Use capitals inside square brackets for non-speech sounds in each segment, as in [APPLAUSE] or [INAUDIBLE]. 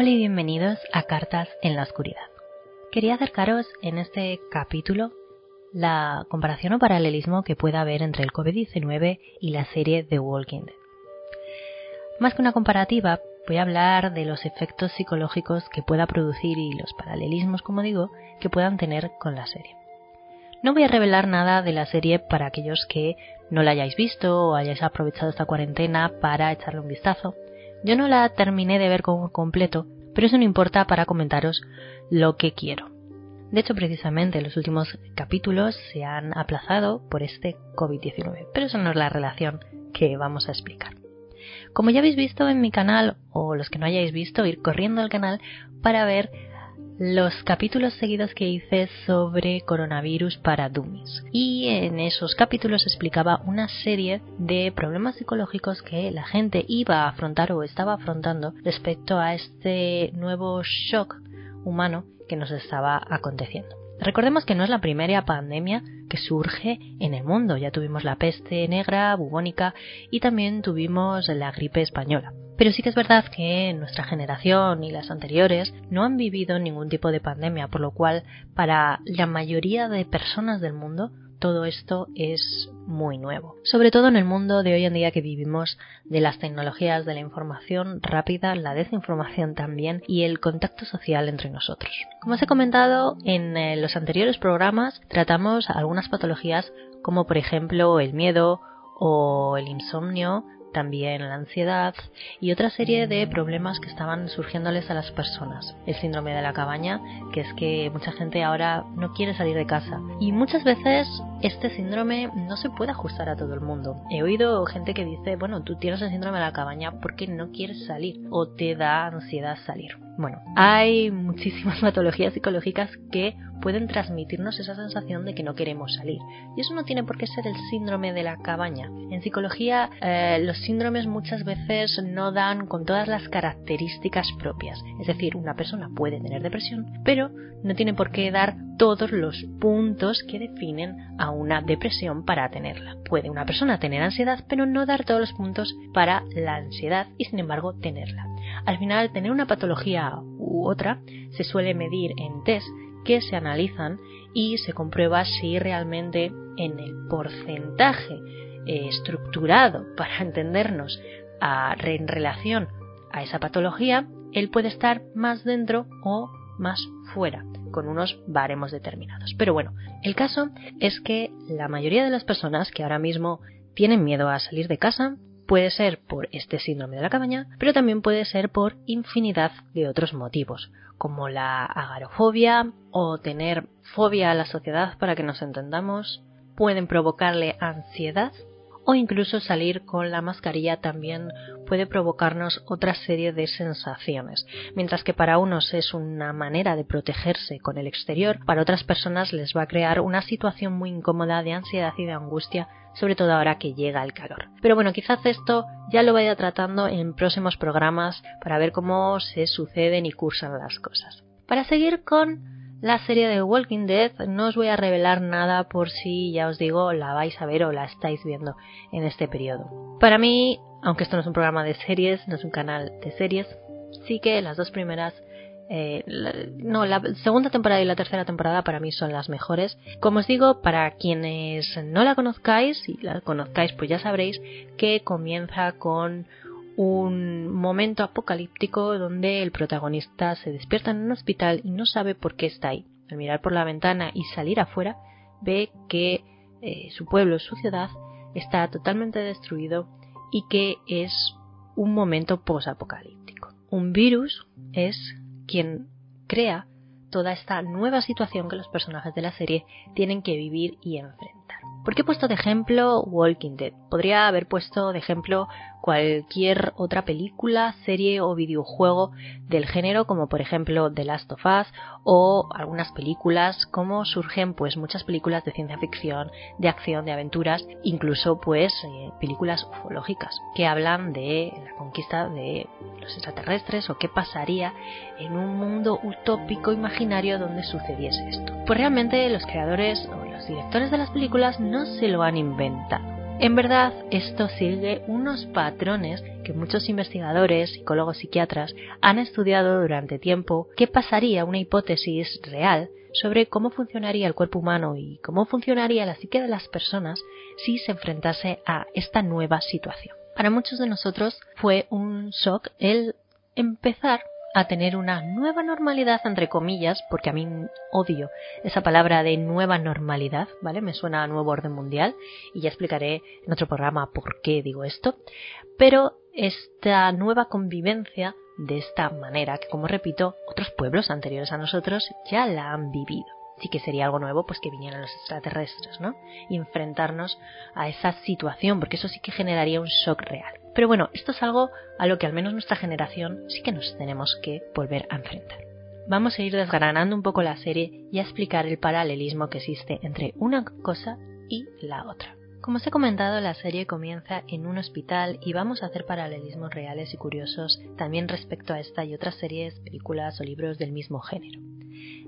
Hola y bienvenidos a Cartas en la Oscuridad. Quería acercaros en este capítulo la comparación o paralelismo que pueda haber entre el COVID-19 y la serie The Walking Dead. Más que una comparativa, voy a hablar de los efectos psicológicos que pueda producir y los paralelismos, como digo, que puedan tener con la serie. No voy a revelar nada de la serie para aquellos que no la hayáis visto o hayáis aprovechado esta cuarentena para echarle un vistazo, yo no la terminé de ver con completo, pero eso no importa para comentaros lo que quiero. De hecho, precisamente los últimos capítulos se han aplazado por este COVID-19, pero eso no es la relación que vamos a explicar. Como ya habéis visto en mi canal, o los que no hayáis visto, ir corriendo al canal para ver los capítulos seguidos que hice sobre coronavirus para dummies. Y en esos capítulos explicaba una serie de problemas psicológicos que la gente iba a afrontar o estaba afrontando respecto a este nuevo shock humano que nos estaba aconteciendo. Recordemos que no es la primera pandemia que surge en el mundo. Ya tuvimos la peste negra, bubónica y también tuvimos la gripe española. Pero sí que es verdad que nuestra generación y las anteriores no han vivido ningún tipo de pandemia, por lo cual para la mayoría de personas del mundo todo esto es muy nuevo. Sobre todo en el mundo de hoy en día que vivimos de las tecnologías de la información rápida, la desinformación también y el contacto social entre nosotros. Como os he comentado en eh, los anteriores programas, tratamos algunas patologías como por ejemplo el miedo o el insomnio, también la ansiedad y otra serie de problemas que estaban surgiéndoles a las personas. El síndrome de la cabaña, que es que mucha gente ahora no quiere salir de casa. Y muchas veces este síndrome no se puede ajustar a todo el mundo. He oído gente que dice, bueno, tú tienes el síndrome de la cabaña porque no quieres salir o te da ansiedad salir. Bueno, hay muchísimas [LAUGHS] patologías psicológicas que pueden transmitirnos esa sensación de que no queremos salir. Y eso no tiene por qué ser el síndrome de la cabaña. En psicología eh, los síndromes muchas veces no dan con todas las características propias. Es decir, una persona puede tener depresión, pero no tiene por qué dar todos los puntos que definen a una depresión para tenerla. Puede una persona tener ansiedad, pero no dar todos los puntos para la ansiedad y sin embargo tenerla. Al final, tener una patología u otra se suele medir en test que se analizan y se comprueba si realmente en el porcentaje eh, estructurado [LAUGHS] para entendernos a, en relación a esa patología, él puede estar más dentro o más fuera, con unos baremos determinados. Pero bueno, el caso es que la mayoría de las personas que ahora mismo tienen miedo a salir de casa puede ser por este síndrome de la cabaña, pero también puede ser por infinidad de otros motivos, como la agarofobia o tener fobia a la sociedad para que nos entendamos, pueden provocarle ansiedad o incluso salir con la mascarilla también puede provocarnos otra serie de sensaciones. Mientras que para unos es una manera de protegerse con el exterior, para otras personas les va a crear una situación muy incómoda de ansiedad y de angustia sobre todo ahora que llega el calor. Pero bueno, quizás esto ya lo vaya tratando en próximos programas para ver cómo se suceden y cursan las cosas. Para seguir con la serie de Walking Dead no os voy a revelar nada por si ya os digo la vais a ver o la estáis viendo en este periodo. Para mí, aunque esto no es un programa de series, no es un canal de series, sí que las dos primeras eh, no, la segunda temporada y la tercera temporada para mí son las mejores. Como os digo, para quienes no la conozcáis, si la conozcáis pues ya sabréis que comienza con un momento apocalíptico donde el protagonista se despierta en un hospital y no sabe por qué está ahí. Al mirar por la ventana y salir afuera, ve que eh, su pueblo, su ciudad, está totalmente destruido y que es un momento posapocalíptico. Un virus es quien crea toda esta nueva situación que los personajes de la serie tienen que vivir y enfrentar. ¿Por qué he puesto de ejemplo Walking Dead? Podría haber puesto de ejemplo cualquier otra película, serie o videojuego del género, como por ejemplo The Last of Us o algunas películas, como surgen pues muchas películas de ciencia ficción, de acción, de aventuras, incluso pues eh, películas ufológicas que hablan de la conquista de los extraterrestres o qué pasaría en un mundo utópico imaginario donde sucediese esto. Pues realmente los creadores directores de las películas no se lo han inventado en verdad, esto sigue unos patrones que muchos investigadores, psicólogos, psiquiatras han estudiado durante tiempo qué pasaría una hipótesis real sobre cómo funcionaría el cuerpo humano y cómo funcionaría la psique de las personas si se enfrentase a esta nueva situación. Para muchos de nosotros fue un shock el empezar a tener una nueva normalidad, entre comillas, porque a mí odio esa palabra de nueva normalidad, ¿vale? Me suena a nuevo orden mundial y ya explicaré en otro programa por qué digo esto. Pero esta nueva convivencia de esta manera, que como repito, otros pueblos anteriores a nosotros ya la han vivido sí que sería algo nuevo pues que vinieran los extraterrestres, ¿no? Y enfrentarnos a esa situación, porque eso sí que generaría un shock real. Pero bueno, esto es algo a lo que al menos nuestra generación sí que nos tenemos que volver a enfrentar. Vamos a ir desgranando un poco la serie y a explicar el paralelismo que existe entre una cosa y la otra. Como os he comentado, la serie comienza en un hospital y vamos a hacer paralelismos reales y curiosos también respecto a esta y otras series, películas o libros del mismo género.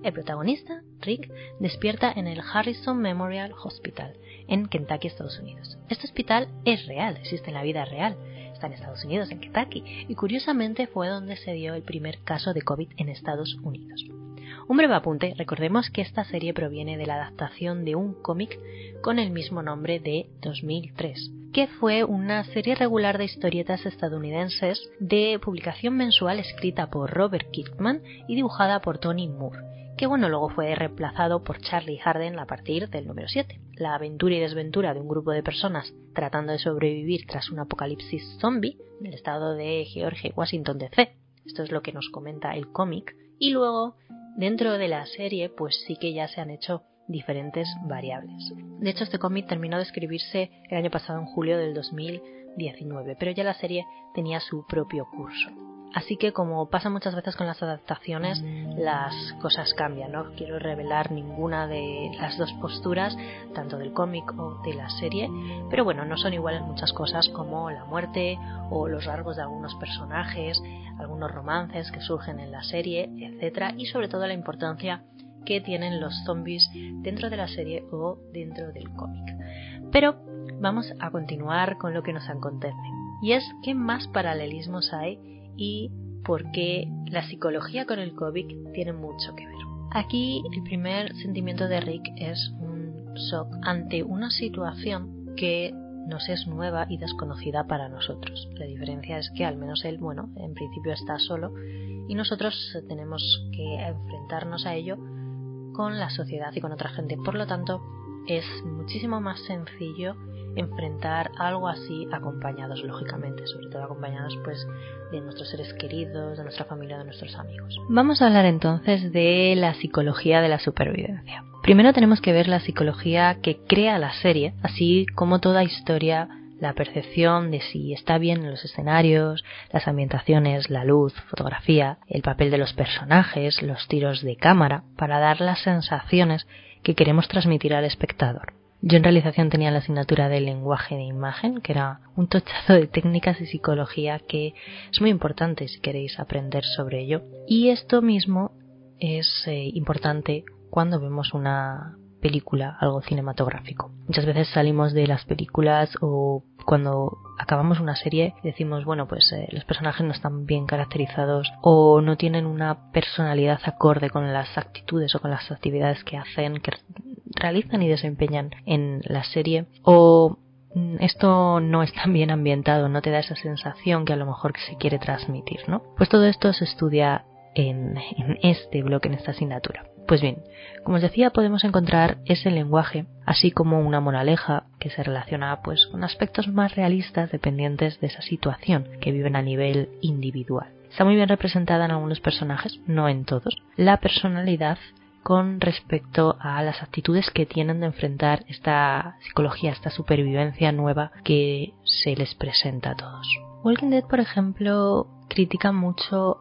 El protagonista, Rick, despierta en el Harrison Memorial Hospital, en Kentucky, Estados Unidos. Este hospital es real, existe en la vida real. Está en Estados Unidos, en Kentucky, y curiosamente fue donde se dio el primer caso de COVID en Estados Unidos. Un breve apunte, recordemos que esta serie proviene de la adaptación de un cómic con el mismo nombre de 2003, que fue una serie regular de historietas estadounidenses de publicación mensual escrita por Robert Kirkman y dibujada por Tony Moore que bueno, luego fue reemplazado por Charlie Harden a partir del número 7. La aventura y desventura de un grupo de personas tratando de sobrevivir tras un apocalipsis zombie del estado de Georgia y Washington DC. Esto es lo que nos comenta el cómic. Y luego, dentro de la serie, pues sí que ya se han hecho diferentes variables. De hecho, este cómic terminó de escribirse el año pasado en julio del 2019, pero ya la serie tenía su propio curso. Así que como pasa muchas veces con las adaptaciones, las cosas cambian. No quiero revelar ninguna de las dos posturas, tanto del cómic o de la serie, pero bueno, no son iguales muchas cosas como la muerte o los rasgos de algunos personajes, algunos romances que surgen en la serie, etcétera, y sobre todo la importancia que tienen los zombies dentro de la serie o dentro del cómic. Pero vamos a continuar con lo que nos acontece. Y es qué más paralelismos hay y por qué la psicología con el COVID tiene mucho que ver. Aquí el primer sentimiento de Rick es un shock ante una situación que nos es nueva y desconocida para nosotros. La diferencia es que al menos él, bueno, en principio está solo y nosotros tenemos que enfrentarnos a ello con la sociedad y con otra gente. Por lo tanto, es muchísimo más sencillo enfrentar algo así acompañados lógicamente, sobre todo acompañados pues de nuestros seres queridos, de nuestra familia, de nuestros amigos. Vamos a hablar entonces de la psicología de la supervivencia. Primero tenemos que ver la psicología que crea la serie, así como toda historia la percepción de si está bien en los escenarios, las ambientaciones, la luz, fotografía, el papel de los personajes, los tiros de cámara, para dar las sensaciones que queremos transmitir al espectador. Yo en realización tenía la asignatura de lenguaje de imagen, que era un tochazo de técnicas y psicología que es muy importante si queréis aprender sobre ello. Y esto mismo es eh, importante cuando vemos una película, algo cinematográfico. Muchas veces salimos de las películas o cuando acabamos una serie decimos, bueno, pues eh, los personajes no están bien caracterizados o no tienen una personalidad acorde con las actitudes o con las actividades que hacen, que realizan y desempeñan en la serie o mm, esto no es tan bien ambientado, no te da esa sensación que a lo mejor se quiere transmitir, ¿no? Pues todo esto se estudia en, en este bloque, en esta asignatura. Pues bien, como os decía, podemos encontrar ese lenguaje, así como una moraleja que se relaciona pues con aspectos más realistas dependientes de esa situación que viven a nivel individual. Está muy bien representada en algunos personajes, no en todos, la personalidad con respecto a las actitudes que tienen de enfrentar esta psicología, esta supervivencia nueva que se les presenta a todos. Walking Dead, por ejemplo, critica mucho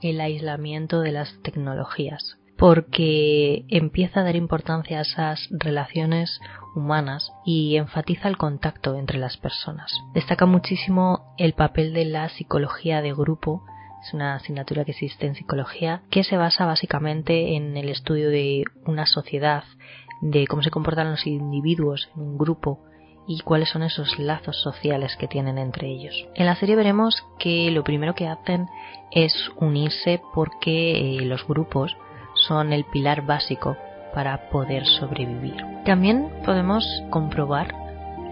el aislamiento de las tecnologías porque empieza a dar importancia a esas relaciones humanas y enfatiza el contacto entre las personas. Destaca muchísimo el papel de la psicología de grupo es una asignatura que existe en psicología que se basa básicamente en el estudio de una sociedad, de cómo se comportan los individuos en un grupo y cuáles son esos lazos sociales que tienen entre ellos. En la serie veremos que lo primero que hacen es unirse porque eh, los grupos son el pilar básico para poder sobrevivir. También podemos comprobar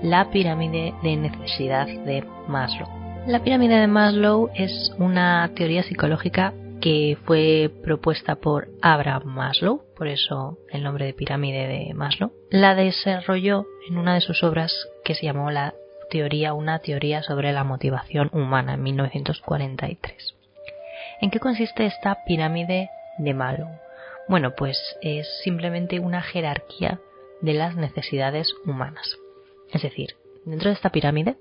la pirámide de necesidad de Maslow. La pirámide de Maslow es una teoría psicológica que fue propuesta por Abraham Maslow, por eso el nombre de pirámide de Maslow. La desarrolló en una de sus obras que se llamó la teoría, una teoría sobre la motivación humana en 1943. ¿En qué consiste esta pirámide de Maslow? Bueno, pues es simplemente una jerarquía de las necesidades humanas. Es decir, dentro de esta pirámide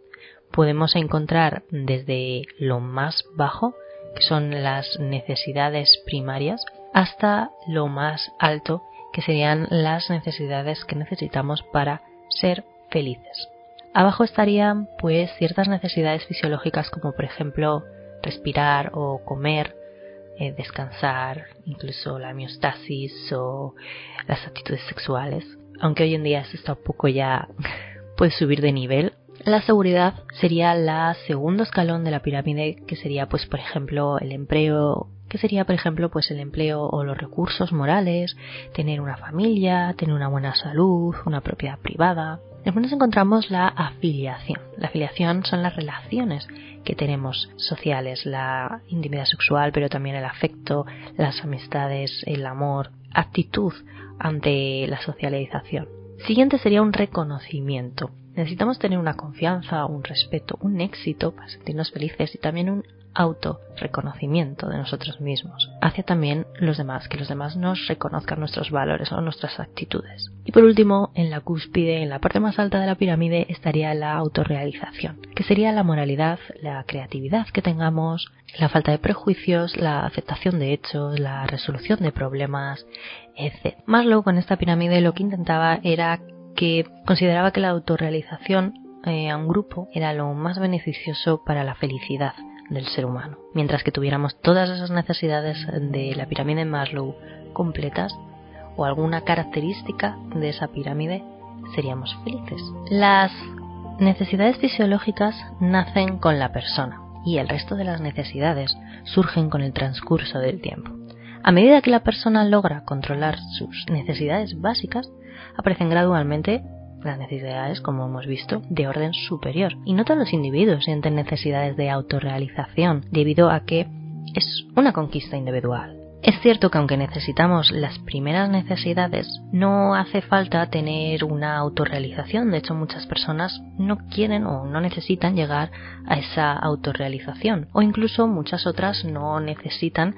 podemos encontrar desde lo más bajo, que son las necesidades primarias, hasta lo más alto, que serían las necesidades que necesitamos para ser felices. Abajo estarían pues ciertas necesidades fisiológicas como por ejemplo respirar o comer, eh, descansar, incluso la miostasis o las actitudes sexuales. Aunque hoy en día esto está un poco ya [LAUGHS] puede subir de nivel. La seguridad sería la segundo escalón de la pirámide, que sería pues por ejemplo el empleo, que sería por ejemplo pues el empleo o los recursos morales, tener una familia, tener una buena salud, una propiedad privada. Después nos encontramos la afiliación. La afiliación son las relaciones que tenemos sociales, la intimidad sexual, pero también el afecto, las amistades, el amor, actitud ante la socialización. Siguiente sería un reconocimiento. Necesitamos tener una confianza, un respeto, un éxito para sentirnos felices y también un autorreconocimiento de nosotros mismos hacia también los demás, que los demás nos reconozcan nuestros valores o nuestras actitudes. Y por último, en la cúspide, en la parte más alta de la pirámide, estaría la autorrealización, que sería la moralidad, la creatividad que tengamos, la falta de prejuicios, la aceptación de hechos, la resolución de problemas, etc. Maslow con esta pirámide lo que intentaba era que consideraba que la autorrealización eh, a un grupo era lo más beneficioso para la felicidad del ser humano. Mientras que tuviéramos todas esas necesidades de la pirámide de Maslow completas o alguna característica de esa pirámide, seríamos felices. Las necesidades fisiológicas nacen con la persona y el resto de las necesidades surgen con el transcurso del tiempo. A medida que la persona logra controlar sus necesidades básicas, aparecen gradualmente las necesidades, como hemos visto, de orden superior. Y no todos los individuos sienten necesidades de autorrealización, debido a que es una conquista individual. Es cierto que aunque necesitamos las primeras necesidades, no hace falta tener una autorrealización. De hecho, muchas personas no quieren o no necesitan llegar a esa autorrealización. O incluso muchas otras no necesitan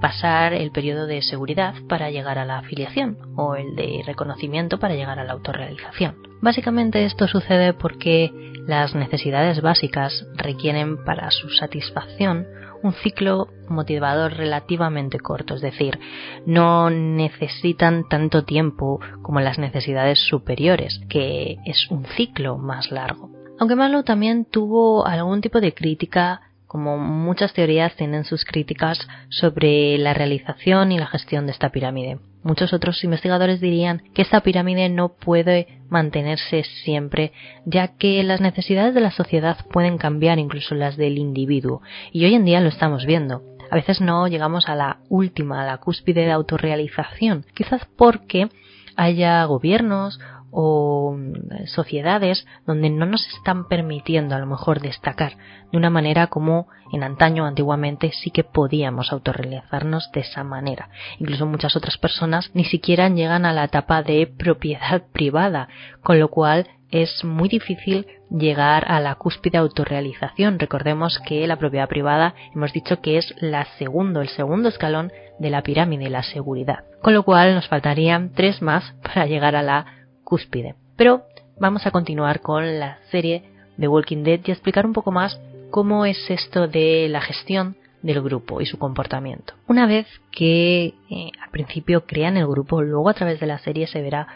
pasar el periodo de seguridad para llegar a la afiliación o el de reconocimiento para llegar a la autorrealización. Básicamente esto sucede porque las necesidades básicas requieren para su satisfacción un ciclo motivador relativamente corto, es decir, no necesitan tanto tiempo como las necesidades superiores, que es un ciclo más largo. Aunque Malo también tuvo algún tipo de crítica como muchas teorías tienen sus críticas sobre la realización y la gestión de esta pirámide. Muchos otros investigadores dirían que esta pirámide no puede mantenerse siempre, ya que las necesidades de la sociedad pueden cambiar, incluso las del individuo, y hoy en día lo estamos viendo. A veces no llegamos a la última, a la cúspide de autorrealización, quizás porque haya gobiernos o mm, sociedades donde no nos están permitiendo a lo mejor destacar de una manera como en antaño antiguamente sí que podíamos autorrealizarnos de esa manera. Incluso muchas otras personas ni siquiera llegan a la etapa de propiedad [LAUGHS] privada, con lo cual es muy difícil llegar a la cúspide autorrealización. Recordemos que la propiedad privada hemos dicho que es la segundo, el segundo escalón de la pirámide, la seguridad. Con lo cual nos faltarían tres más [LAUGHS] para llegar a la cúspide. Pero vamos a continuar con la serie de Walking Dead y explicar un poco más cómo es esto de la gestión del grupo y su comportamiento. Una vez que eh, al principio crean el grupo, luego a través de la serie se verá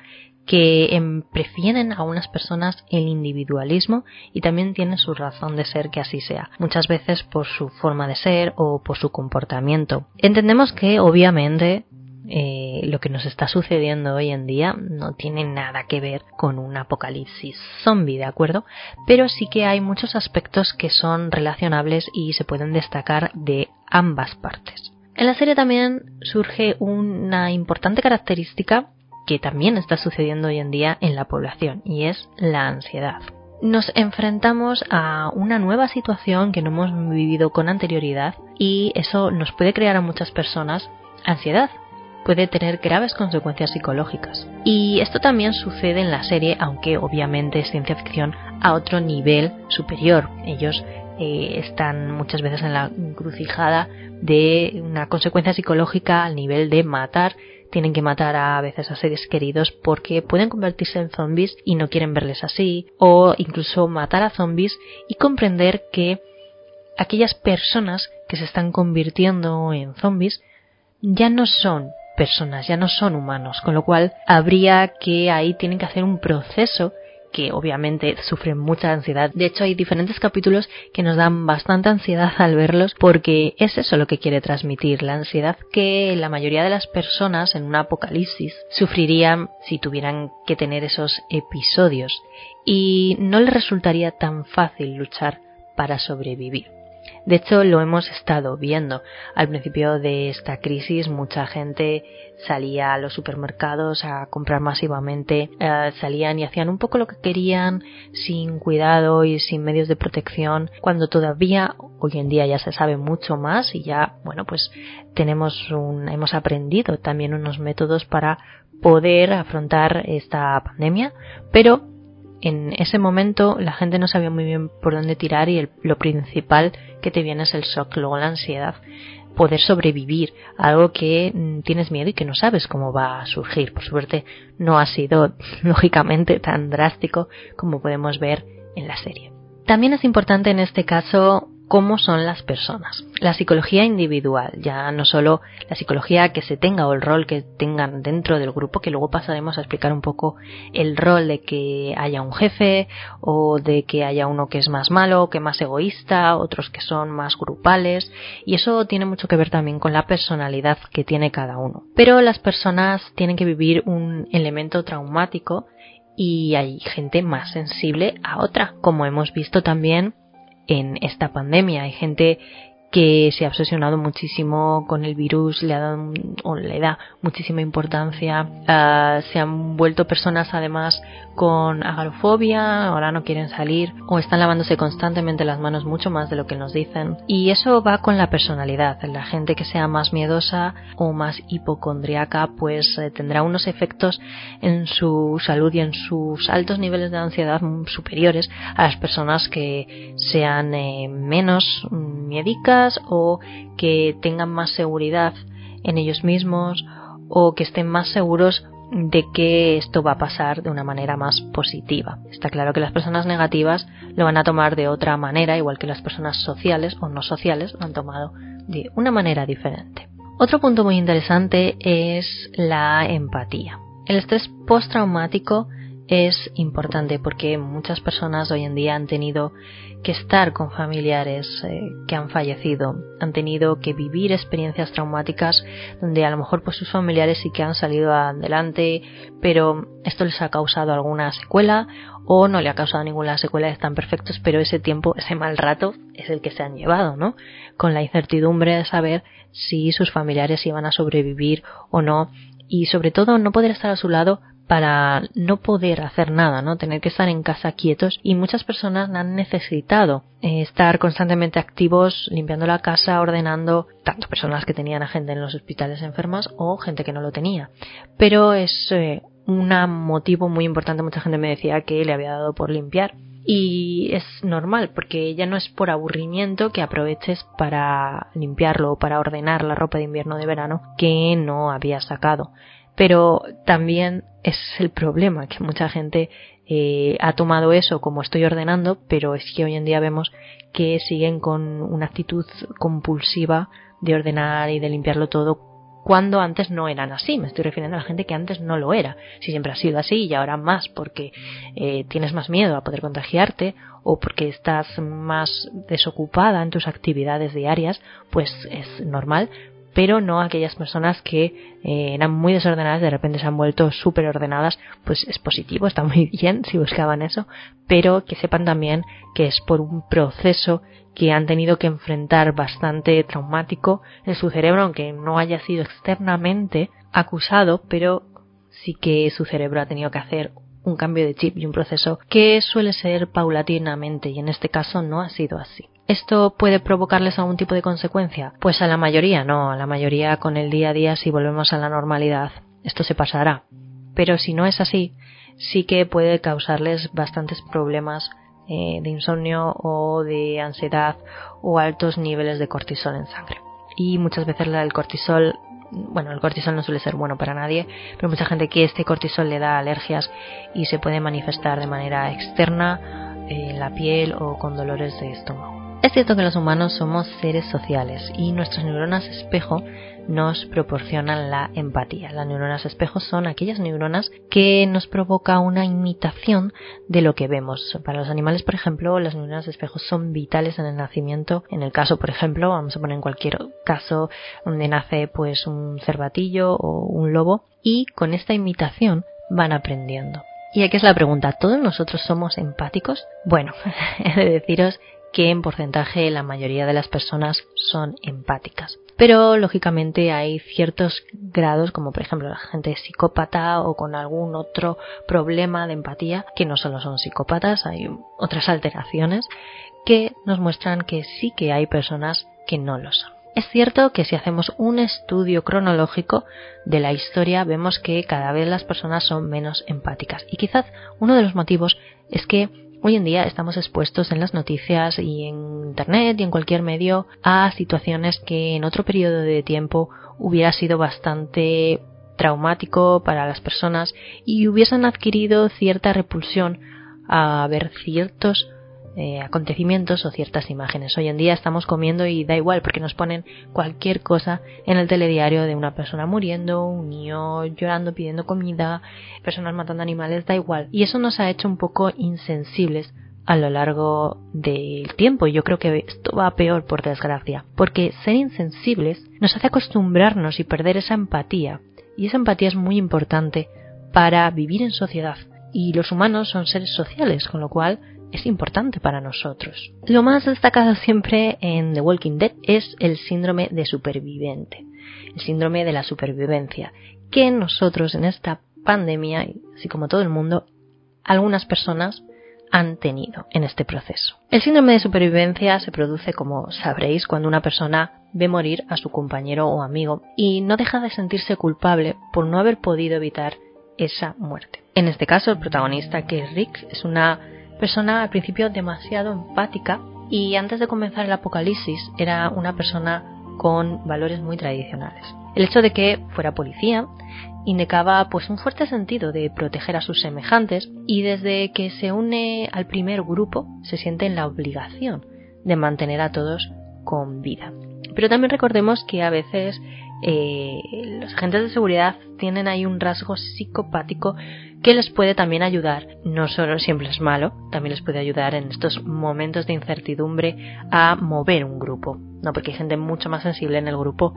que prefieren a unas personas el individualismo y también tienen su razón de ser que así sea, muchas veces por su forma de ser o por su comportamiento. Entendemos que obviamente eh, lo que nos está sucediendo hoy en día no tiene nada que ver con un apocalipsis zombie, ¿de acuerdo? Pero sí que hay muchos aspectos que son relacionables y se pueden destacar de ambas partes. En la serie también surge una importante característica que también está sucediendo hoy en día en la población y es la ansiedad. Nos enfrentamos a una nueva situación que no hemos vivido con anterioridad y eso nos puede crear a muchas personas ansiedad, puede tener graves consecuencias psicológicas. Y esto también sucede en la serie, aunque obviamente es ciencia ficción a otro nivel superior. Ellos eh, están muchas veces en la encrucijada de una consecuencia psicológica al nivel de matar tienen que matar a, veces a seres queridos porque pueden convertirse en zombies y no quieren verles así, o incluso matar a zombies y comprender que aquellas personas que se están convirtiendo en zombies ya no son personas, ya no son humanos, con lo cual habría que ahí tienen que hacer un proceso que obviamente sufren mucha ansiedad. De hecho, hay diferentes capítulos que nos dan bastante ansiedad al verlos porque es eso lo que quiere transmitir, la ansiedad que la mayoría de las personas en un apocalipsis sufrirían si tuvieran que tener esos episodios y no les resultaría tan fácil luchar para sobrevivir. De hecho, lo hemos estado viendo. Al principio de esta crisis, mucha gente salía a los supermercados a comprar masivamente, eh, salían y hacían un poco lo que querían sin cuidado y sin medios de protección, cuando todavía hoy en día ya se sabe mucho más y ya, bueno, pues tenemos un, hemos aprendido también unos métodos para poder afrontar esta pandemia, pero en ese momento la gente no sabía muy bien por dónde tirar y lo principal que te viene es el shock, luego la ansiedad, poder sobrevivir, algo que mm, tienes miedo y que no sabes cómo va a surgir. Por suerte no ha sido [LAUGHS] lógicamente tan drástico como podemos ver en la serie. También es importante en este caso cómo son las personas. La psicología individual, ya no solo la psicología que se tenga o el rol que tengan dentro del grupo, que luego pasaremos a explicar un poco el rol de que haya un jefe o de que haya uno que es más malo, que más egoísta, otros que son más grupales, y eso tiene mucho que ver también con la personalidad que tiene cada uno. Pero las personas tienen que vivir un elemento traumático y hay gente más sensible a otra, como hemos visto también en esta pandemia. Hay gente que se ha obsesionado muchísimo con el virus, le ha dado o le da muchísima importancia, ah, se han vuelto personas además con agarofobia, ahora no quieren salir o están lavándose constantemente las manos mucho más de lo que nos dicen. Y eso va con la personalidad, la gente que sea más miedosa o más hipocondriaca pues eh, tendrá unos efectos en su salud y en sus altos niveles de ansiedad superiores a las personas que sean eh, menos o que tengan más seguridad en ellos mismos o que estén más seguros de que esto va a pasar de una manera más positiva. Está claro que las personas negativas lo van a tomar de otra manera, igual que las personas sociales o no sociales lo han tomado de una manera diferente. Otro punto muy interesante es la empatía. El estrés postraumático es importante porque muchas personas hoy en día han tenido que estar con familiares eh, que han fallecido, han tenido que vivir experiencias traumáticas donde a lo mejor pues sus familiares sí que han salido adelante, pero esto les ha causado alguna secuela o no le ha causado ninguna secuela, están perfectos, pero ese tiempo, ese mal rato es el que se han llevado, ¿no? Con la incertidumbre de saber si sus familiares iban a sobrevivir o no y sobre todo no poder estar a su lado para no poder hacer nada, ¿no? Tener que estar en casa quietos y muchas personas han necesitado eh, estar constantemente activos limpiando la casa, ordenando, tanto personas que tenían a gente en los hospitales enfermas o gente que no lo tenía. Pero es eh, un motivo muy importante, mucha gente me decía que le había dado por limpiar y es normal porque ya no es por aburrimiento que aproveches para limpiarlo o para ordenar la ropa de invierno de verano que no había sacado pero también es el problema que mucha gente eh, ha tomado eso como estoy ordenando pero es que hoy en día vemos que siguen con una actitud compulsiva de ordenar y de limpiarlo todo cuando antes no eran así. Me estoy refiriendo a la gente que antes no lo era. Si siempre ha sido así y ahora más porque eh, tienes más miedo a poder contagiarte o porque estás más desocupada en tus actividades diarias, pues es normal pero no aquellas personas que eh, eran muy desordenadas de repente se han vuelto súper ordenadas, pues es positivo, está muy [LAUGHS] bien si buscaban eso, pero que sepan también que es por un proceso que han tenido que enfrentar bastante traumático en su cerebro, aunque no haya sido externamente acusado, pero sí que su cerebro ha tenido que hacer un cambio de chip y un proceso que suele ser paulatinamente y en este caso no ha sido así. ¿Esto puede provocarles algún tipo de consecuencia? Pues a la mayoría no, a la mayoría con el día a día si volvemos a la normalidad esto se pasará. Pero si no es así, sí que puede causarles bastantes problemas eh, de insomnio o de ansiedad o altos niveles de cortisol en sangre. Y muchas veces el cortisol, bueno, el cortisol no suele ser bueno para nadie, pero mucha gente que este cortisol le da alergias y se puede manifestar de manera externa en la piel o con dolores de estómago. Es cierto que los humanos somos seres sociales y nuestras neuronas espejo nos proporcionan la empatía. Las neuronas espejo son aquellas neuronas que nos provoca una imitación de lo que vemos. Para los animales, por ejemplo, las neuronas espejo son vitales en el nacimiento. En el caso, por ejemplo, vamos a poner en cualquier caso donde nace pues un cervatillo o un lobo y con esta imitación van aprendiendo. Y aquí es la pregunta, ¿todos nosotros somos empáticos? Bueno, [LAUGHS] he de deciros que en porcentaje la mayoría de las personas son empáticas. Pero lógicamente hay ciertos grados, como por ejemplo la gente psicópata o con algún otro problema de empatía, que no solo son psicópatas, hay otras alteraciones que nos muestran que sí que hay personas que no lo son. Es cierto que si hacemos un estudio cronológico de la historia vemos que cada vez las personas son menos empáticas y quizás uno de los motivos es que Hoy en día estamos expuestos en las noticias y en Internet y en cualquier medio a situaciones que en otro periodo de tiempo hubiera sido bastante traumático para las personas y hubiesen adquirido cierta repulsión a ver ciertos eh, acontecimientos o ciertas imágenes. Hoy en día estamos comiendo y da igual porque nos ponen cualquier cosa en el telediario de una persona muriendo, un niño llorando pidiendo comida, personas matando animales, da igual. Y eso nos ha hecho un poco insensibles a lo largo del tiempo. Yo creo que esto va peor, por desgracia, porque ser insensibles nos hace acostumbrarnos y perder esa empatía. Y esa empatía es muy importante para vivir en sociedad. Y los humanos son seres sociales, con lo cual es importante para nosotros. Lo más destacado siempre en The Walking Dead es el síndrome de superviviente, el síndrome de la supervivencia, que nosotros en esta pandemia, así como todo el mundo, algunas personas han tenido en este proceso. El síndrome de supervivencia se produce, como sabréis, cuando una persona ve morir a su compañero o amigo y no deja de sentirse culpable por no haber podido evitar esa muerte. En este caso, el protagonista, que Rick, es una persona al principio demasiado empática y antes de comenzar el apocalipsis era una persona con valores muy tradicionales. El hecho de que fuera policía indicaba pues un fuerte sentido de proteger a sus semejantes y desde que se une al primer grupo se siente en la obligación de mantener a todos con vida. Pero también recordemos que a veces eh, los agentes de seguridad tienen ahí un rasgo psicopático que les puede también ayudar, no solo siempre es malo, también les puede ayudar en estos momentos de incertidumbre a mover un grupo, ¿no? Porque hay gente mucho más sensible en el grupo,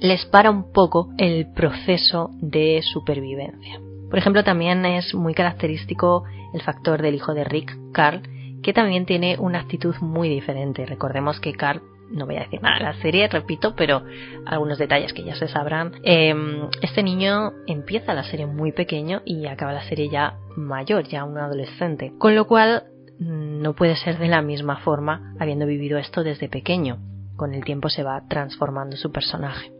les para un poco el proceso de supervivencia. Por ejemplo, también es muy característico el factor del hijo de Rick, Carl, que también tiene una actitud muy diferente. Recordemos que Carl no voy a decir nada de la serie, repito, pero algunos detalles que ya se sabrán. Em, este niño empieza la serie muy pequeño y acaba la serie ya mayor, ya un adolescente. Con lo cual no puede ser de la misma forma habiendo vivido esto desde pequeño. Con el tiempo se va transformando su personaje.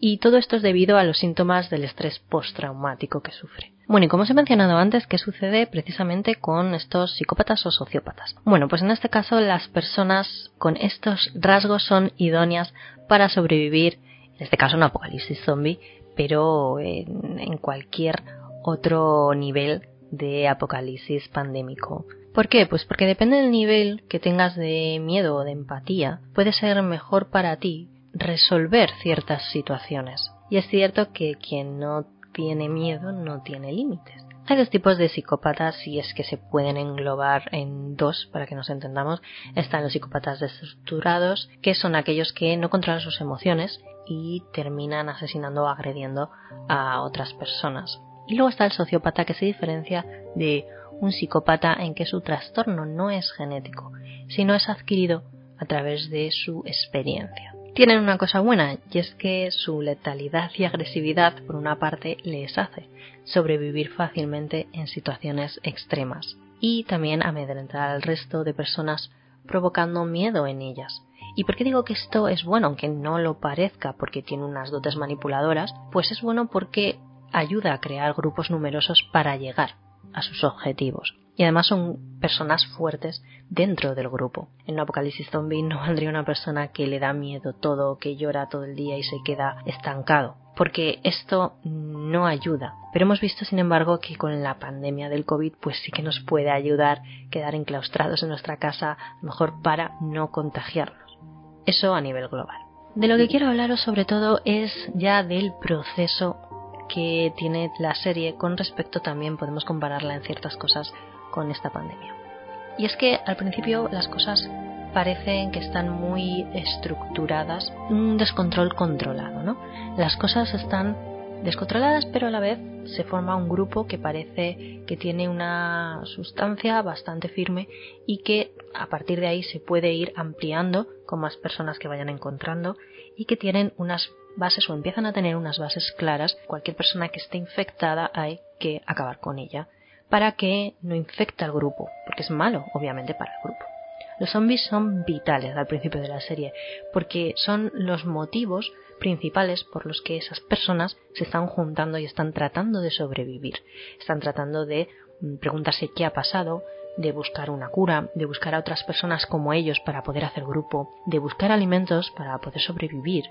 Y todo esto es debido a los síntomas del estrés postraumático que sufre. Bueno, y como os he mencionado antes, ¿qué sucede precisamente con estos psicópatas o sociópatas? Bueno, pues en este caso las personas con estos rasgos son idóneas para sobrevivir, en este caso un apocalipsis zombie, pero en, en cualquier otro nivel de apocalipsis pandémico. ¿Por qué? Pues porque depende del nivel que tengas de miedo o de empatía, puede ser mejor para ti resolver ciertas situaciones. Y es cierto que quien no tiene miedo no tiene límites. Hay dos tipos de psicópatas y es que se pueden englobar en dos para que nos entendamos. Están los psicópatas desestructurados, que son aquellos que no controlan sus emociones y terminan asesinando o agrediendo a otras personas. Y luego está el sociópata que se diferencia de un psicópata en que su trastorno no es genético, sino es adquirido a través de su experiencia tienen una cosa buena y es que su letalidad y agresividad por una parte les hace sobrevivir fácilmente en situaciones extremas y también amedrentar al resto de personas provocando miedo en ellas. ¿Y por qué digo que esto es bueno, aunque no lo parezca porque tiene unas dotes manipuladoras? Pues es bueno porque ayuda a crear grupos numerosos para llegar a sus objetivos y además son personas fuertes dentro del grupo. En un apocalipsis zombie no [LAUGHS] valdría una persona que le da miedo todo, que llora todo el día y se queda estancado, porque esto no ayuda. Pero hemos visto, sin embargo, que con la pandemia del COVID, pues sí que nos puede ayudar quedar enclaustrados en nuestra casa, mejor para no contagiarnos. Eso a nivel global. De lo que quiero hablaros sobre todo es ya del proceso que tiene la serie con respecto también podemos compararla en ciertas cosas con esta pandemia. Y es que al principio las cosas parecen que están muy estructuradas, un descontrol controlado, ¿no? Las cosas están descontroladas, pero a la vez se forma un grupo que parece que tiene una sustancia bastante firme y que a partir de ahí se puede ir ampliando con más personas que vayan encontrando y que tienen unas bases o empiezan a tener unas bases claras. Cualquier persona que esté infectada hay que acabar con ella para que no infecte al grupo, porque es malo, obviamente, para el grupo. Los zombies son vitales al principio de la serie, porque son los motivos principales por los que esas personas se están juntando y están tratando de sobrevivir. Están tratando de mm, preguntarse qué ha pasado, de buscar una cura, de buscar a otras personas como ellos para poder hacer grupo, de buscar alimentos para poder sobrevivir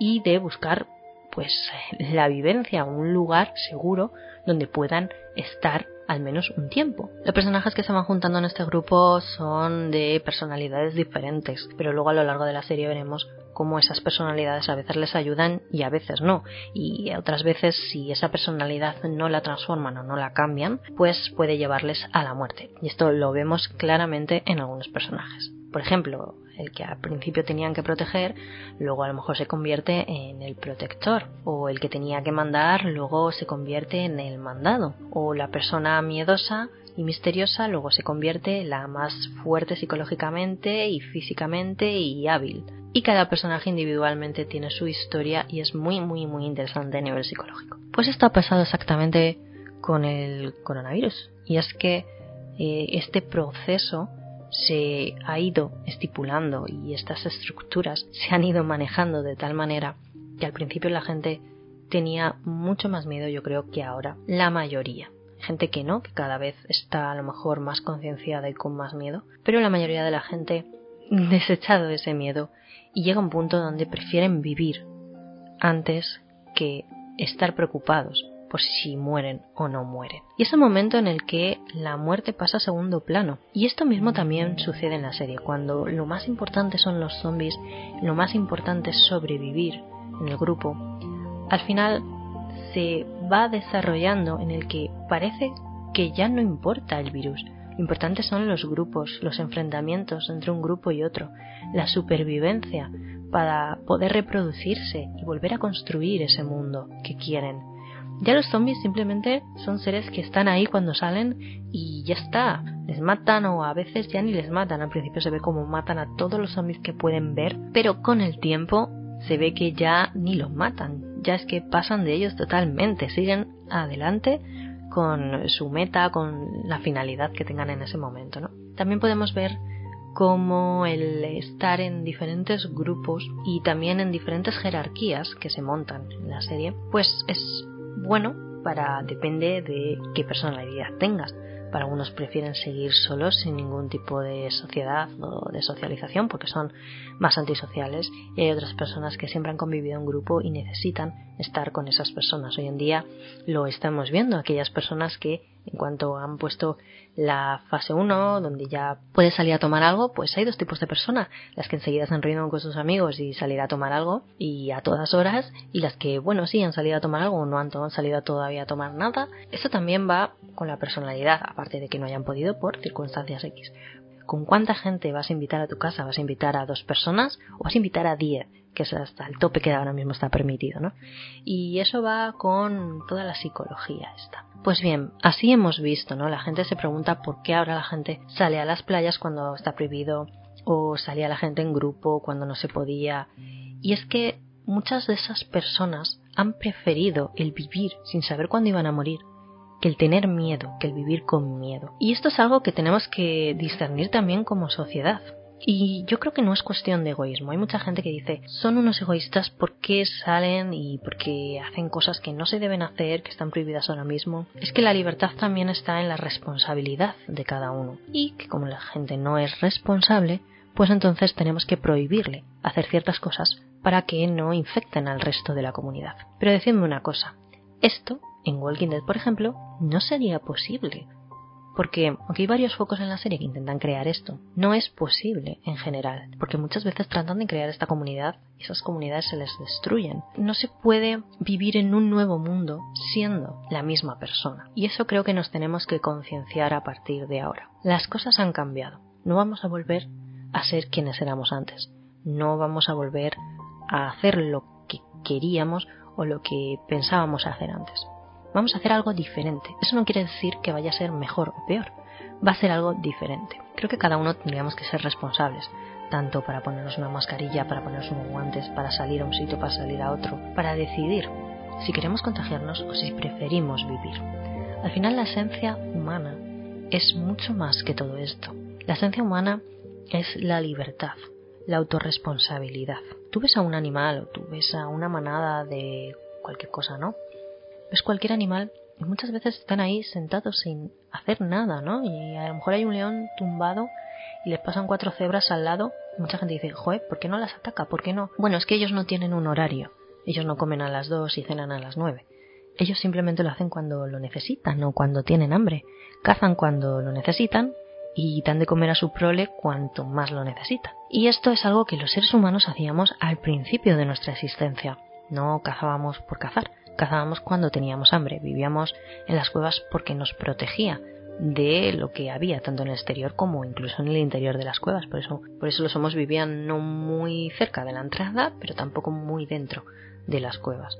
y de buscar pues la vivencia, un lugar seguro donde puedan estar al menos un tiempo. Los personajes que se van juntando en este grupo son de personalidades diferentes, pero luego a lo largo de la serie veremos cómo esas personalidades a veces les ayudan y a veces no. Y otras veces si esa personalidad no la transforman o no la cambian, pues puede llevarles a la muerte. Y esto lo vemos claramente en algunos personajes. Por ejemplo, el que al principio tenían que proteger, luego a lo mejor se convierte en el protector, o el que tenía que mandar, luego se convierte en el mandado, o la persona miedosa y misteriosa luego se convierte en la más fuerte psicológicamente y físicamente y hábil. Y cada personaje individualmente tiene su historia y es muy muy muy interesante a nivel psicológico. Pues esto ha pasado exactamente con el coronavirus y es que eh, este proceso se ha ido estipulando y estas estructuras se han ido manejando de tal manera que al principio la gente tenía mucho más miedo yo creo que ahora. La mayoría. Gente que no, que cada vez está a lo mejor más concienciada y con más miedo, pero la mayoría de la gente desechado ese miedo y llega un punto donde prefieren vivir antes que estar preocupados por si mueren o no mueren. Y es el momento en el que la muerte pasa a segundo plano. Y esto mismo también sucede en la serie, cuando lo más importante son los zombies, lo más importante es sobrevivir en el grupo. Al final se va desarrollando en el que parece que ya no importa el virus, lo importante son los grupos, los enfrentamientos entre un grupo y otro, la supervivencia para poder reproducirse y volver a construir ese mundo que quieren. Ya los zombies simplemente son seres que están ahí cuando salen y ya está. Les matan o a veces ya ni les matan. Al principio se ve como matan a todos los zombies que pueden ver, pero con el tiempo se ve que ya ni los matan. Ya es que pasan de ellos totalmente. Siguen adelante con su meta, con la finalidad que tengan en ese momento, ¿no? También podemos ver como el estar en diferentes grupos y también en diferentes jerarquías que se montan en la serie, pues es bueno para depende de qué personalidad tengas. Para algunos prefieren seguir solos sin ningún tipo de sociedad o de socialización porque son más antisociales y hay otras personas que siempre han convivido en grupo y necesitan estar con esas personas. Hoy en día lo estamos viendo, aquellas personas que en cuanto han puesto la fase 1, donde ya puedes salir a tomar algo, pues hay dos tipos de personas. Las que enseguida se han con sus amigos y salir a tomar algo, y a todas horas, y las que, bueno, sí, han salido a tomar algo o no han salido todavía a tomar nada. Eso también va con la personalidad, aparte de que no hayan podido por circunstancias X. ¿Con cuánta gente vas a invitar a tu casa? ¿Vas a invitar a dos personas o vas a invitar a diez? Que es hasta el tope que ahora mismo está permitido, ¿no? Y eso va con toda la psicología esta. Pues bien, así hemos visto, ¿no? La gente se pregunta por qué ahora la gente sale a las playas cuando está prohibido o salía la gente en grupo cuando no se podía. Y es que muchas de esas personas han preferido el vivir sin saber cuándo iban a morir que el tener miedo, que el vivir con miedo. Y esto es algo que tenemos que discernir también como sociedad. Y yo creo que no es cuestión de egoísmo. Hay mucha gente que dice, son unos egoístas porque salen y porque hacen cosas que no se deben hacer, que están prohibidas ahora mismo. Es que la libertad también está en la responsabilidad de cada uno. Y que como la gente no es responsable, pues entonces tenemos que prohibirle hacer ciertas cosas para que no infecten al resto de la comunidad. Pero decidme una cosa, esto, en Walking Dead por ejemplo, no sería posible porque, aunque hay varios focos en la serie que intentan crear esto, no es posible en general, porque muchas veces tratan de crear esta comunidad y esas comunidades se les destruyen. No se puede vivir en un nuevo mundo siendo la misma persona. Y eso creo que nos tenemos que concienciar a partir de ahora. Las cosas han cambiado. No vamos a volver a ser quienes éramos antes. No vamos a volver a hacer lo que queríamos o lo que pensábamos hacer antes. Vamos a hacer algo diferente. Eso no quiere decir que vaya a ser mejor o peor. Va a ser algo diferente. Creo que cada uno tendríamos que ser responsables, tanto para ponernos una mascarilla, para ponernos unos guantes, para salir a un sitio, para salir a otro, para decidir si queremos contagiarnos o si preferimos vivir. Al final la esencia humana es mucho más que todo esto. La esencia humana es la libertad, la autorresponsabilidad. Tú ves a un animal o tú ves a una manada de cualquier cosa, ¿no? Es cualquier animal y muchas veces están ahí sentados sin hacer nada, ¿no? Y a lo mejor hay un león tumbado y les pasan cuatro cebras al lado. mucha gente dice, joder, ¿por qué no las ataca? ¿Por qué no? Bueno, es que ellos no tienen un horario. Ellos no comen a las dos y cenan a las nueve. Ellos simplemente lo hacen cuando lo necesitan o cuando tienen hambre. Cazan cuando lo necesitan y dan de comer a su prole cuanto más lo necesita. Y esto es algo que los seres humanos hacíamos al principio de nuestra existencia. No cazábamos por cazar, Cazábamos cuando teníamos hambre, vivíamos en las cuevas porque nos protegía de lo que había tanto en el exterior como incluso en el interior de las cuevas. Por eso, por eso los homos vivían no muy cerca de la entrada, pero tampoco muy dentro de las cuevas.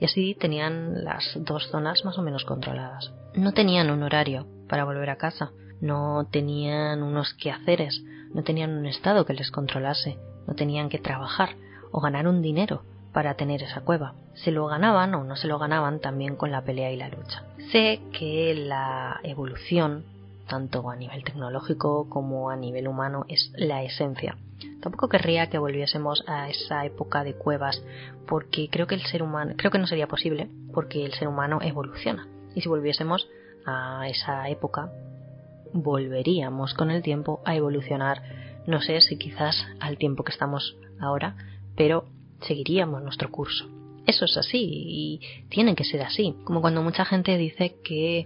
Y así tenían las dos zonas más o menos controladas. No tenían un horario para volver a casa, no tenían unos quehaceres, no tenían un estado que les controlase, no tenían que trabajar o ganar un dinero para tener esa cueva. Se lo ganaban o no se lo ganaban también con la pelea y la lucha. Sé que la evolución, tanto a nivel tecnológico como a nivel humano, es la esencia. Tampoco querría que volviésemos a esa época de cuevas porque creo que el ser humano, creo que no sería posible porque el ser humano evoluciona. Y si volviésemos a esa época, volveríamos con el tiempo a evolucionar, no sé si quizás al tiempo que estamos ahora, pero seguiríamos nuestro curso. Eso es así y tiene que ser así. Como cuando mucha gente dice que,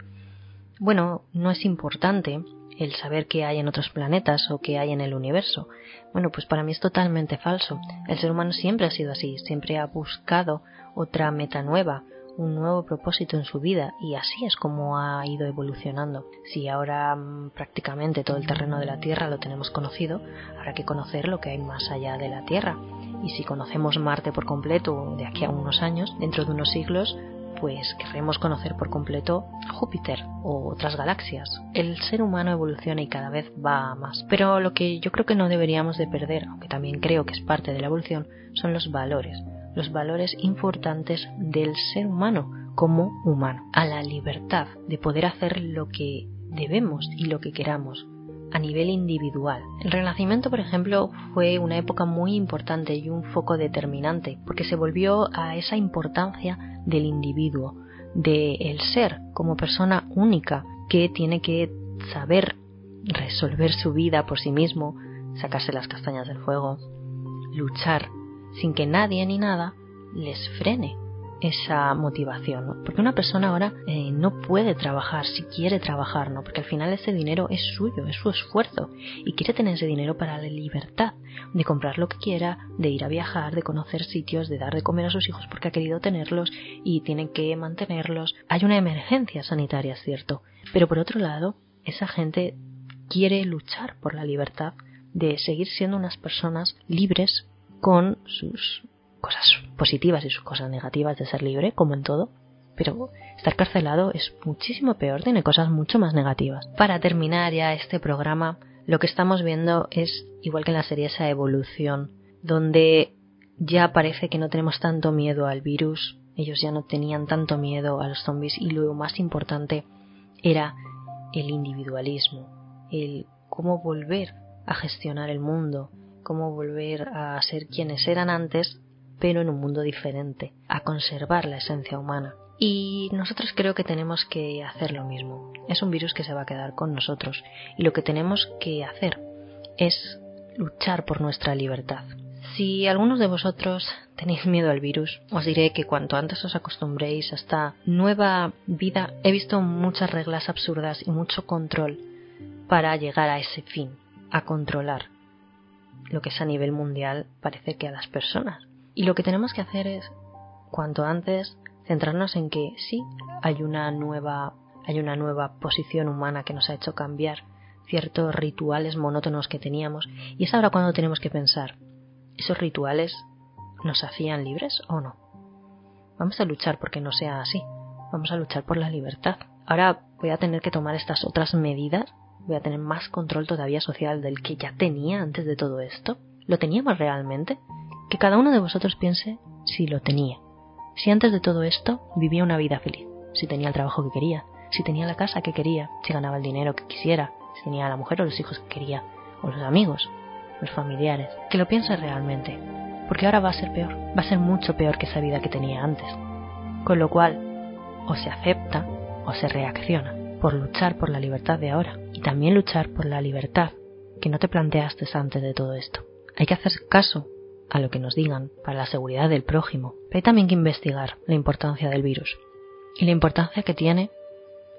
bueno, no es importante el saber qué hay en otros planetas o qué hay en el universo. Bueno, pues para mí es totalmente falso. El ser humano siempre ha sido así, siempre ha buscado otra meta nueva, un nuevo propósito en su vida y así es como ha ido evolucionando. Si ahora mm, prácticamente todo el terreno de la Tierra lo tenemos conocido, habrá que conocer lo que hay más allá de la Tierra. Y si conocemos Marte por completo de aquí a unos años, dentro de unos siglos, pues querremos conocer por completo Júpiter o otras galaxias. El ser humano evoluciona y cada vez va más. Pero lo que yo creo que no deberíamos de perder, aunque también creo que es parte de la evolución, son los valores. Los valores importantes del ser humano como humano. A la libertad de poder hacer lo que debemos y lo que queramos a nivel individual. El Renacimiento, por ejemplo, fue una época muy importante y un foco determinante, porque se volvió a esa importancia del individuo, del ser como persona única que tiene que saber resolver su vida por sí mismo, sacarse las castañas del fuego, luchar sin que nadie ni nada les frene esa motivación. Porque una persona ahora eh, no puede trabajar si quiere trabajar, ¿no? Porque al final ese dinero es suyo, es su esfuerzo y quiere tener ese dinero para la libertad de comprar lo que quiera, de ir a viajar, de conocer sitios, de dar de comer a sus hijos porque ha querido tenerlos y tiene que mantenerlos. Hay una emergencia sanitaria, es cierto, pero por otro lado, esa gente quiere luchar por la libertad de seguir siendo unas personas libres con sus cosas positivas y sus cosas negativas de ser libre, como en todo, pero estar carcelado es muchísimo peor, tiene cosas mucho más negativas. Para terminar ya este programa, lo que estamos viendo es, igual que en la serie, esa evolución, donde ya parece que no tenemos tanto miedo al virus, ellos ya no tenían tanto miedo a los zombies y lo más importante era el individualismo, el cómo volver a gestionar el mundo, cómo volver a ser quienes eran antes pero en un mundo diferente, a conservar la esencia humana. Y nosotros creo que tenemos que hacer lo mismo. Es un virus que se va a quedar con nosotros y lo que tenemos que hacer es luchar por nuestra libertad. Si algunos de vosotros tenéis miedo al virus, os diré que cuanto antes os acostumbréis a esta nueva vida, he visto muchas reglas absurdas y mucho control para llegar a ese fin, a controlar lo que es a nivel mundial parece que a las personas. Y lo que tenemos que hacer es, cuanto antes, centrarnos en que sí hay una nueva, hay una nueva posición humana que nos ha hecho cambiar ciertos rituales monótonos que teníamos. Y es ahora cuando tenemos que pensar, ¿esos rituales nos hacían libres o no? Vamos a luchar porque no sea así. Vamos a luchar por la libertad. Ahora voy a tener que tomar estas otras medidas. Voy a tener más control todavía social del que ya tenía antes de todo esto. ¿Lo teníamos realmente? Que cada uno de vosotros piense si lo tenía. Si antes de todo esto vivía una vida feliz. Si tenía el trabajo que quería. Si tenía la casa que quería. Si ganaba el dinero que quisiera. Si tenía a la mujer o los hijos que quería. O los amigos. Los familiares. Que lo piense realmente. Porque ahora va a ser peor. Va a ser mucho peor que esa vida que tenía antes. Con lo cual, o se acepta o se reacciona por luchar por la libertad de ahora y también luchar por la libertad que no te planteaste antes de todo esto. Hay que hacer caso a lo que nos digan para la seguridad del prójimo, pero hay también que investigar la importancia del virus y la importancia que tiene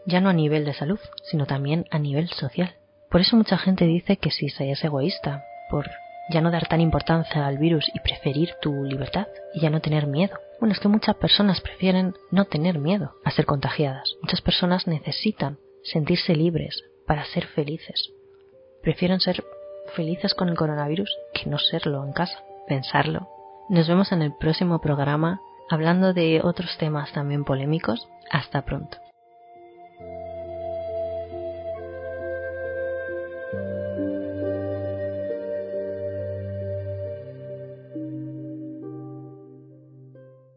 ya no a nivel de salud, sino también a nivel social. Por eso mucha gente dice que si se es egoísta, por ya no dar tan importancia al virus y preferir tu libertad y ya no tener miedo. Bueno, es que muchas personas prefieren no tener miedo a ser contagiadas. Muchas personas necesitan sentirse libres para ser felices. Prefieren ser felices con el coronavirus que no serlo en casa pensarlo. Nos vemos en el próximo programa hablando de otros temas también polémicos. Hasta pronto.